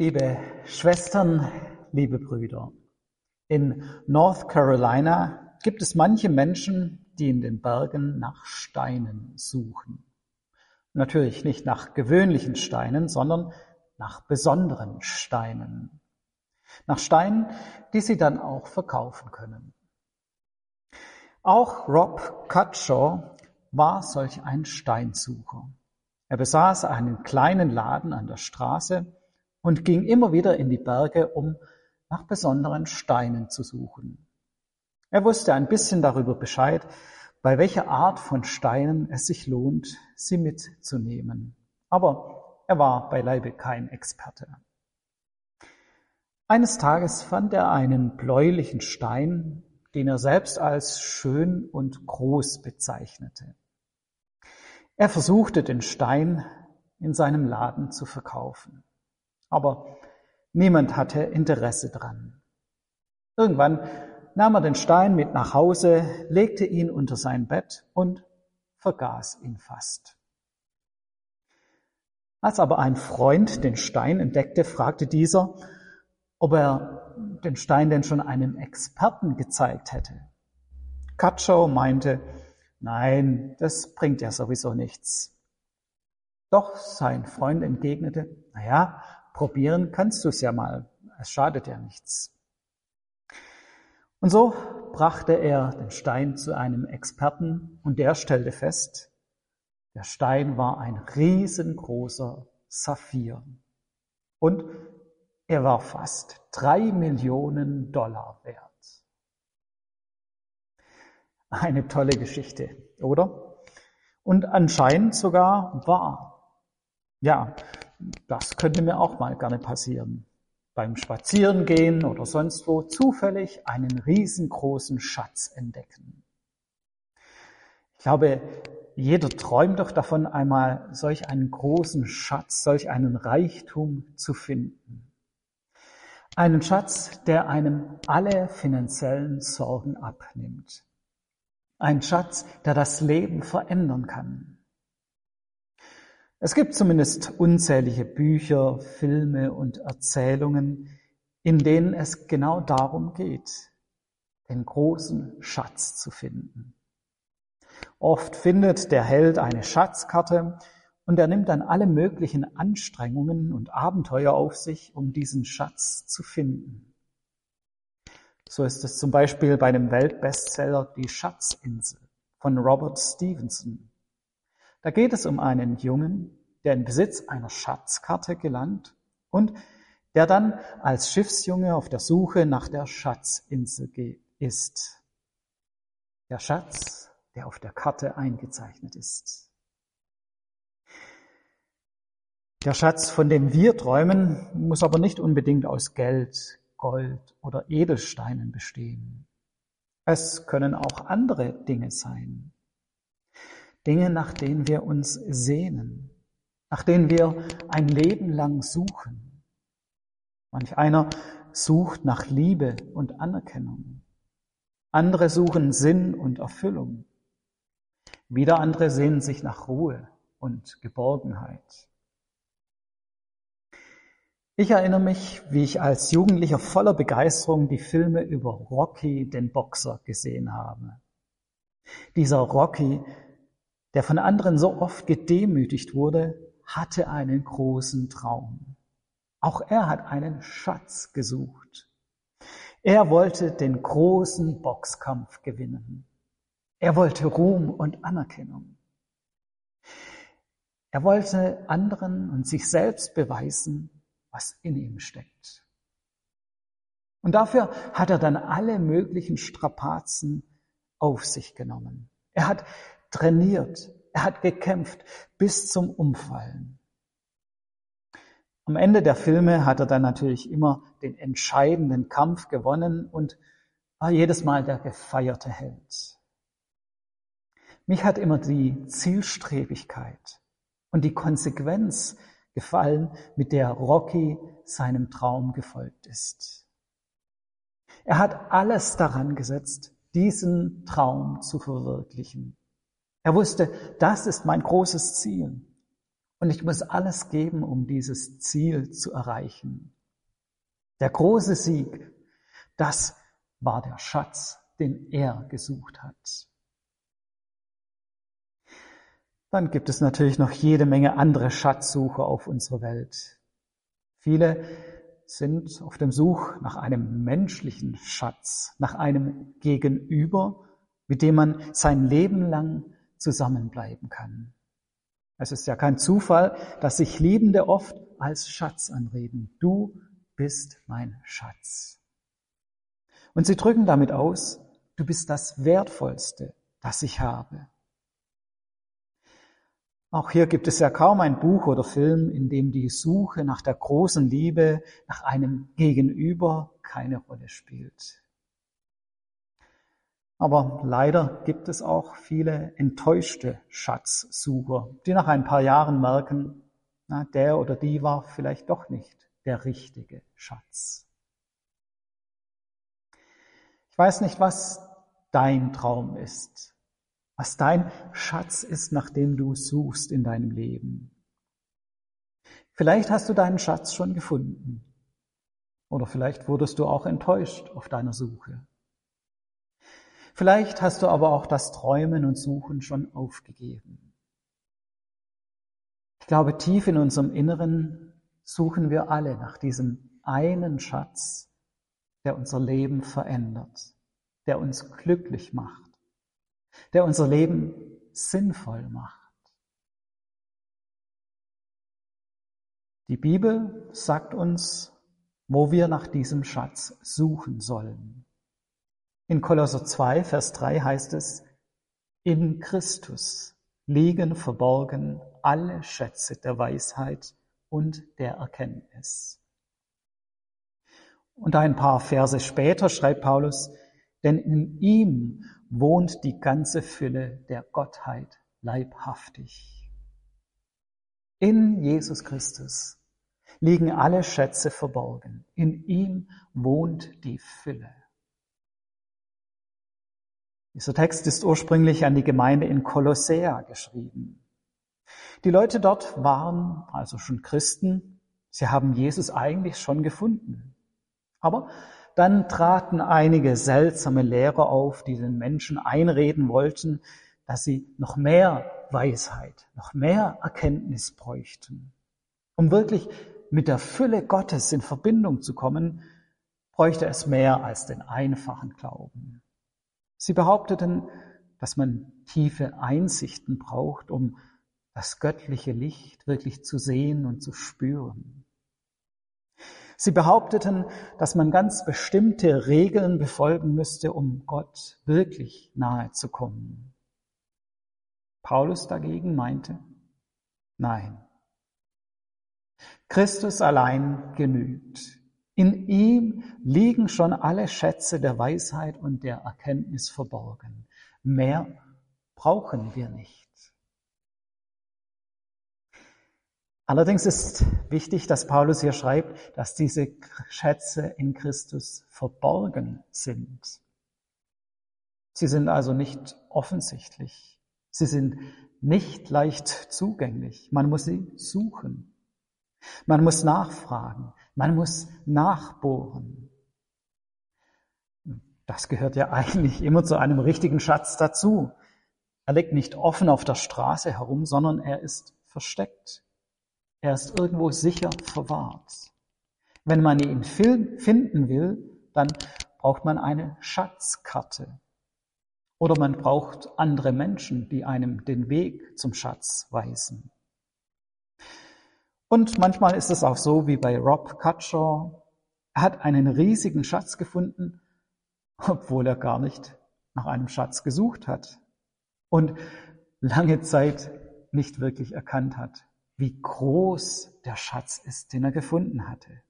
Liebe Schwestern, liebe Brüder, in North Carolina gibt es manche Menschen, die in den Bergen nach Steinen suchen. Natürlich nicht nach gewöhnlichen Steinen, sondern nach besonderen Steinen. Nach Steinen, die sie dann auch verkaufen können. Auch Rob Cutshaw war solch ein Steinsucher. Er besaß einen kleinen Laden an der Straße und ging immer wieder in die Berge, um nach besonderen Steinen zu suchen. Er wusste ein bisschen darüber Bescheid, bei welcher Art von Steinen es sich lohnt, sie mitzunehmen. Aber er war beileibe kein Experte. Eines Tages fand er einen bläulichen Stein, den er selbst als schön und groß bezeichnete. Er versuchte den Stein in seinem Laden zu verkaufen. Aber niemand hatte Interesse dran. Irgendwann nahm er den Stein mit nach Hause, legte ihn unter sein Bett und vergaß ihn fast. Als aber ein Freund den Stein entdeckte, fragte dieser, ob er den Stein denn schon einem Experten gezeigt hätte. Katschow meinte, Nein, das bringt ja sowieso nichts. Doch sein Freund entgegnete, na ja, probieren kannst du es ja mal. Es schadet ja nichts. Und so brachte er den Stein zu einem Experten und der stellte fest, der Stein war ein riesengroßer Saphir. Und er war fast drei Millionen Dollar wert. Eine tolle Geschichte, oder? Und anscheinend sogar wahr. Ja, das könnte mir auch mal gerne passieren. Beim Spazierengehen oder sonst wo zufällig einen riesengroßen Schatz entdecken. Ich glaube, jeder träumt doch davon, einmal solch einen großen Schatz, solch einen Reichtum zu finden. Einen Schatz, der einem alle finanziellen Sorgen abnimmt. Ein Schatz, der das Leben verändern kann. Es gibt zumindest unzählige Bücher, Filme und Erzählungen, in denen es genau darum geht, den großen Schatz zu finden. Oft findet der Held eine Schatzkarte und er nimmt dann alle möglichen Anstrengungen und Abenteuer auf sich, um diesen Schatz zu finden. So ist es zum Beispiel bei dem Weltbestseller Die Schatzinsel von Robert Stevenson. Da geht es um einen Jungen, der in Besitz einer Schatzkarte gelangt und der dann als Schiffsjunge auf der Suche nach der Schatzinsel ist. Der Schatz, der auf der Karte eingezeichnet ist. Der Schatz, von dem wir träumen, muss aber nicht unbedingt aus Geld, Gold oder Edelsteinen bestehen. Es können auch andere Dinge sein. Dinge, nach denen wir uns sehnen, nach denen wir ein Leben lang suchen. Manch einer sucht nach Liebe und Anerkennung. Andere suchen Sinn und Erfüllung. Wieder andere sehnen sich nach Ruhe und Geborgenheit. Ich erinnere mich, wie ich als Jugendlicher voller Begeisterung die Filme über Rocky, den Boxer, gesehen habe. Dieser Rocky, der von anderen so oft gedemütigt wurde, hatte einen großen Traum. Auch er hat einen Schatz gesucht. Er wollte den großen Boxkampf gewinnen. Er wollte Ruhm und Anerkennung. Er wollte anderen und sich selbst beweisen, was in ihm steckt. Und dafür hat er dann alle möglichen Strapazen auf sich genommen. Er hat trainiert, er hat gekämpft bis zum Umfallen. Am Ende der Filme hat er dann natürlich immer den entscheidenden Kampf gewonnen und war jedes Mal der gefeierte Held. Mich hat immer die Zielstrebigkeit und die Konsequenz gefallen, mit der Rocky seinem Traum gefolgt ist. Er hat alles daran gesetzt, diesen Traum zu verwirklichen. Er wusste, das ist mein großes Ziel. Und ich muss alles geben, um dieses Ziel zu erreichen. Der große Sieg, das war der Schatz, den er gesucht hat. Dann gibt es natürlich noch jede Menge andere Schatzsucher auf unserer Welt. Viele sind auf dem Such nach einem menschlichen Schatz, nach einem Gegenüber, mit dem man sein Leben lang zusammenbleiben kann. Es ist ja kein Zufall, dass sich Liebende oft als Schatz anreden. Du bist mein Schatz. Und sie drücken damit aus, du bist das Wertvollste, das ich habe. Auch hier gibt es ja kaum ein Buch oder Film, in dem die Suche nach der großen Liebe, nach einem Gegenüber keine Rolle spielt. Aber leider gibt es auch viele enttäuschte Schatzsucher, die nach ein paar Jahren merken, na, der oder die war vielleicht doch nicht der richtige Schatz. Ich weiß nicht, was dein Traum ist, was dein Schatz ist, nach dem du suchst in deinem Leben. Vielleicht hast du deinen Schatz schon gefunden. Oder vielleicht wurdest du auch enttäuscht auf deiner Suche. Vielleicht hast du aber auch das Träumen und Suchen schon aufgegeben. Ich glaube, tief in unserem Inneren suchen wir alle nach diesem einen Schatz, der unser Leben verändert, der uns glücklich macht, der unser Leben sinnvoll macht. Die Bibel sagt uns, wo wir nach diesem Schatz suchen sollen. In Kolosser 2, Vers 3 heißt es, in Christus liegen verborgen alle Schätze der Weisheit und der Erkenntnis. Und ein paar Verse später schreibt Paulus, denn in ihm wohnt die ganze Fülle der Gottheit leibhaftig. In Jesus Christus liegen alle Schätze verborgen. In ihm wohnt die Fülle. Dieser Text ist ursprünglich an die Gemeinde in Kolossea geschrieben. Die Leute dort waren also schon Christen. Sie haben Jesus eigentlich schon gefunden. Aber dann traten einige seltsame Lehrer auf, die den Menschen einreden wollten, dass sie noch mehr Weisheit, noch mehr Erkenntnis bräuchten. Um wirklich mit der Fülle Gottes in Verbindung zu kommen, bräuchte es mehr als den einfachen Glauben. Sie behaupteten, dass man tiefe Einsichten braucht, um das göttliche Licht wirklich zu sehen und zu spüren. Sie behaupteten, dass man ganz bestimmte Regeln befolgen müsste, um Gott wirklich nahe zu kommen. Paulus dagegen meinte, nein. Christus allein genügt. In ihm liegen schon alle Schätze der Weisheit und der Erkenntnis verborgen. Mehr brauchen wir nicht. Allerdings ist wichtig, dass Paulus hier schreibt, dass diese Schätze in Christus verborgen sind. Sie sind also nicht offensichtlich. Sie sind nicht leicht zugänglich. Man muss sie suchen. Man muss nachfragen. Man muss nachbohren. Das gehört ja eigentlich immer zu einem richtigen Schatz dazu. Er liegt nicht offen auf der Straße herum, sondern er ist versteckt. Er ist irgendwo sicher verwahrt. Wenn man ihn finden will, dann braucht man eine Schatzkarte. Oder man braucht andere Menschen, die einem den Weg zum Schatz weisen. Und manchmal ist es auch so wie bei Rob Cutshaw. Er hat einen riesigen Schatz gefunden, obwohl er gar nicht nach einem Schatz gesucht hat und lange Zeit nicht wirklich erkannt hat, wie groß der Schatz ist, den er gefunden hatte.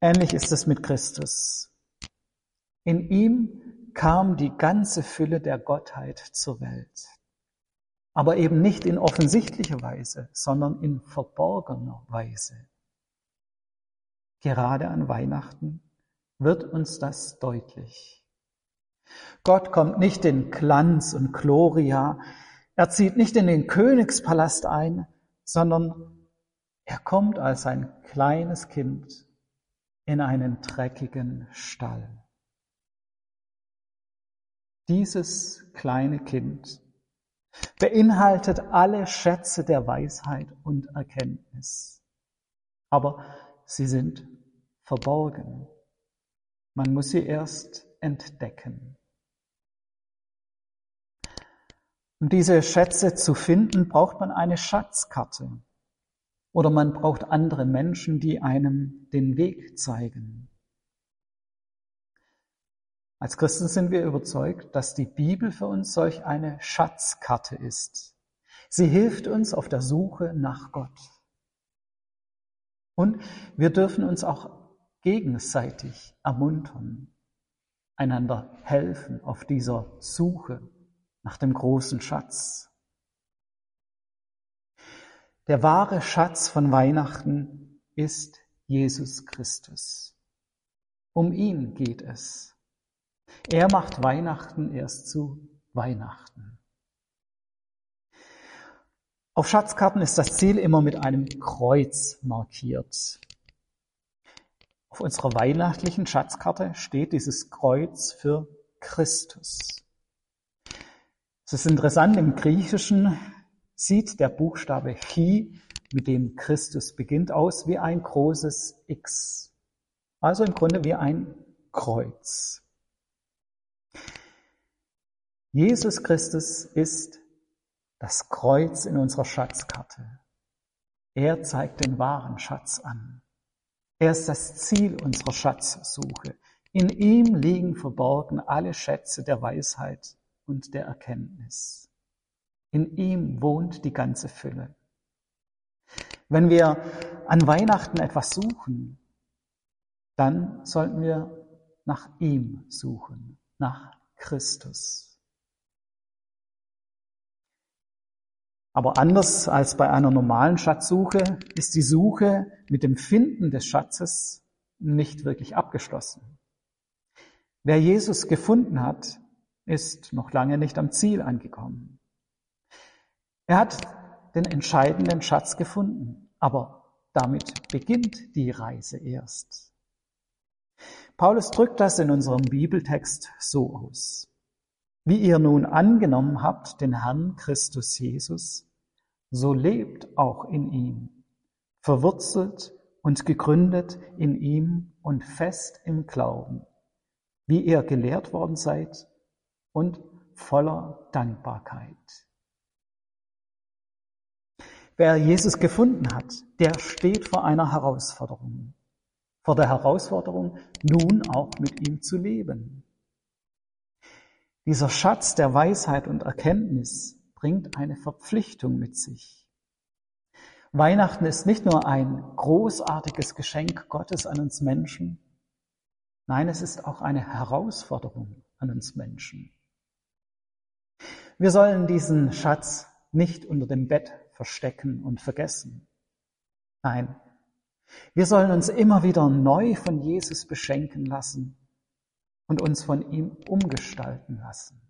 Ähnlich ist es mit Christus. In ihm kam die ganze Fülle der Gottheit zur Welt. Aber eben nicht in offensichtlicher Weise, sondern in verborgener Weise. Gerade an Weihnachten wird uns das deutlich. Gott kommt nicht in Glanz und Gloria Er zieht nicht in den Königspalast ein, sondern er kommt als ein kleines Kind in einen dreckigen Stall. Dieses kleine Kind beinhaltet alle Schätze der Weisheit und Erkenntnis. Aber sie sind verborgen. Man muss sie erst entdecken. Um diese Schätze zu finden, braucht man eine Schatzkarte. Oder man braucht andere Menschen, die einem den Weg zeigen. Als Christen sind wir überzeugt, dass die Bibel für uns solch eine Schatzkarte ist. Sie hilft uns auf der Suche nach Gott. Und wir dürfen uns auch gegenseitig ermuntern, einander helfen auf dieser Suche nach dem großen Schatz. Der wahre Schatz von Weihnachten ist Jesus Christus. Um ihn geht es. Er macht Weihnachten erst zu Weihnachten. Auf Schatzkarten ist das Ziel immer mit einem Kreuz markiert. Auf unserer weihnachtlichen Schatzkarte steht dieses Kreuz für Christus. Es ist interessant, im Griechischen sieht der Buchstabe Chi, mit dem Christus beginnt, aus wie ein großes X. Also im Grunde wie ein Kreuz. Jesus Christus ist das Kreuz in unserer Schatzkarte. Er zeigt den wahren Schatz an. Er ist das Ziel unserer Schatzsuche. In ihm liegen verborgen alle Schätze der Weisheit und der Erkenntnis. In ihm wohnt die ganze Fülle. Wenn wir an Weihnachten etwas suchen, dann sollten wir nach ihm suchen, nach Christus. Aber anders als bei einer normalen Schatzsuche ist die Suche mit dem Finden des Schatzes nicht wirklich abgeschlossen. Wer Jesus gefunden hat, ist noch lange nicht am Ziel angekommen. Er hat den entscheidenden Schatz gefunden, aber damit beginnt die Reise erst. Paulus drückt das in unserem Bibeltext so aus. Wie ihr nun angenommen habt den Herrn Christus Jesus, so lebt auch in ihm, verwurzelt und gegründet in ihm und fest im Glauben, wie ihr gelehrt worden seid und voller Dankbarkeit. Wer Jesus gefunden hat, der steht vor einer Herausforderung. Vor der Herausforderung, nun auch mit ihm zu leben. Dieser Schatz der Weisheit und Erkenntnis bringt eine Verpflichtung mit sich. Weihnachten ist nicht nur ein großartiges Geschenk Gottes an uns Menschen, nein, es ist auch eine Herausforderung an uns Menschen. Wir sollen diesen Schatz nicht unter dem Bett verstecken und vergessen. Nein, wir sollen uns immer wieder neu von Jesus beschenken lassen und uns von ihm umgestalten lassen.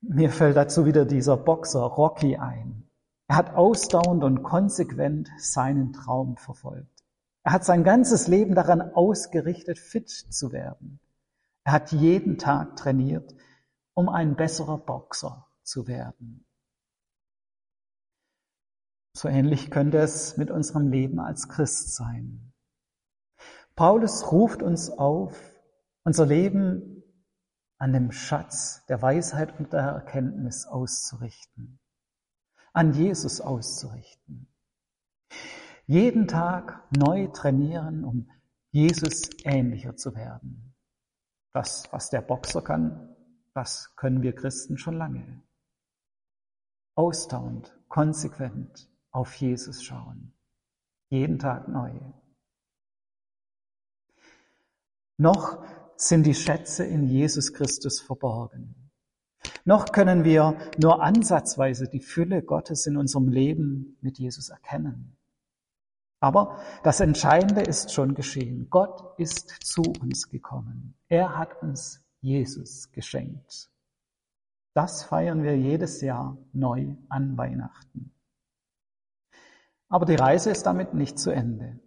Mir fällt dazu wieder dieser Boxer Rocky ein. Er hat ausdauernd und konsequent seinen Traum verfolgt. Er hat sein ganzes Leben daran ausgerichtet, fit zu werden. Er hat jeden Tag trainiert, um ein besserer Boxer zu werden. So ähnlich könnte es mit unserem Leben als Christ sein. Paulus ruft uns auf, unser Leben an dem Schatz der Weisheit und der Erkenntnis auszurichten, an Jesus auszurichten. Jeden Tag neu trainieren, um Jesus ähnlicher zu werden. Das, was der Boxer kann, das können wir Christen schon lange. Ausdauernd, konsequent auf Jesus schauen. Jeden Tag neu. Noch sind die Schätze in Jesus Christus verborgen. Noch können wir nur ansatzweise die Fülle Gottes in unserem Leben mit Jesus erkennen. Aber das Entscheidende ist schon geschehen. Gott ist zu uns gekommen. Er hat uns Jesus geschenkt. Das feiern wir jedes Jahr neu an Weihnachten. Aber die Reise ist damit nicht zu Ende.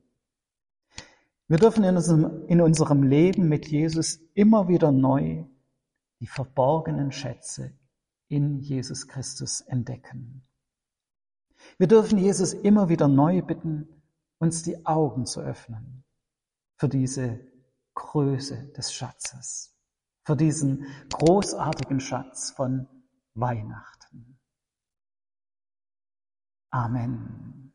Wir dürfen in unserem, in unserem Leben mit Jesus immer wieder neu die verborgenen Schätze in Jesus Christus entdecken. Wir dürfen Jesus immer wieder neu bitten, uns die Augen zu öffnen für diese Größe des Schatzes, für diesen großartigen Schatz von Weihnachten. Amen.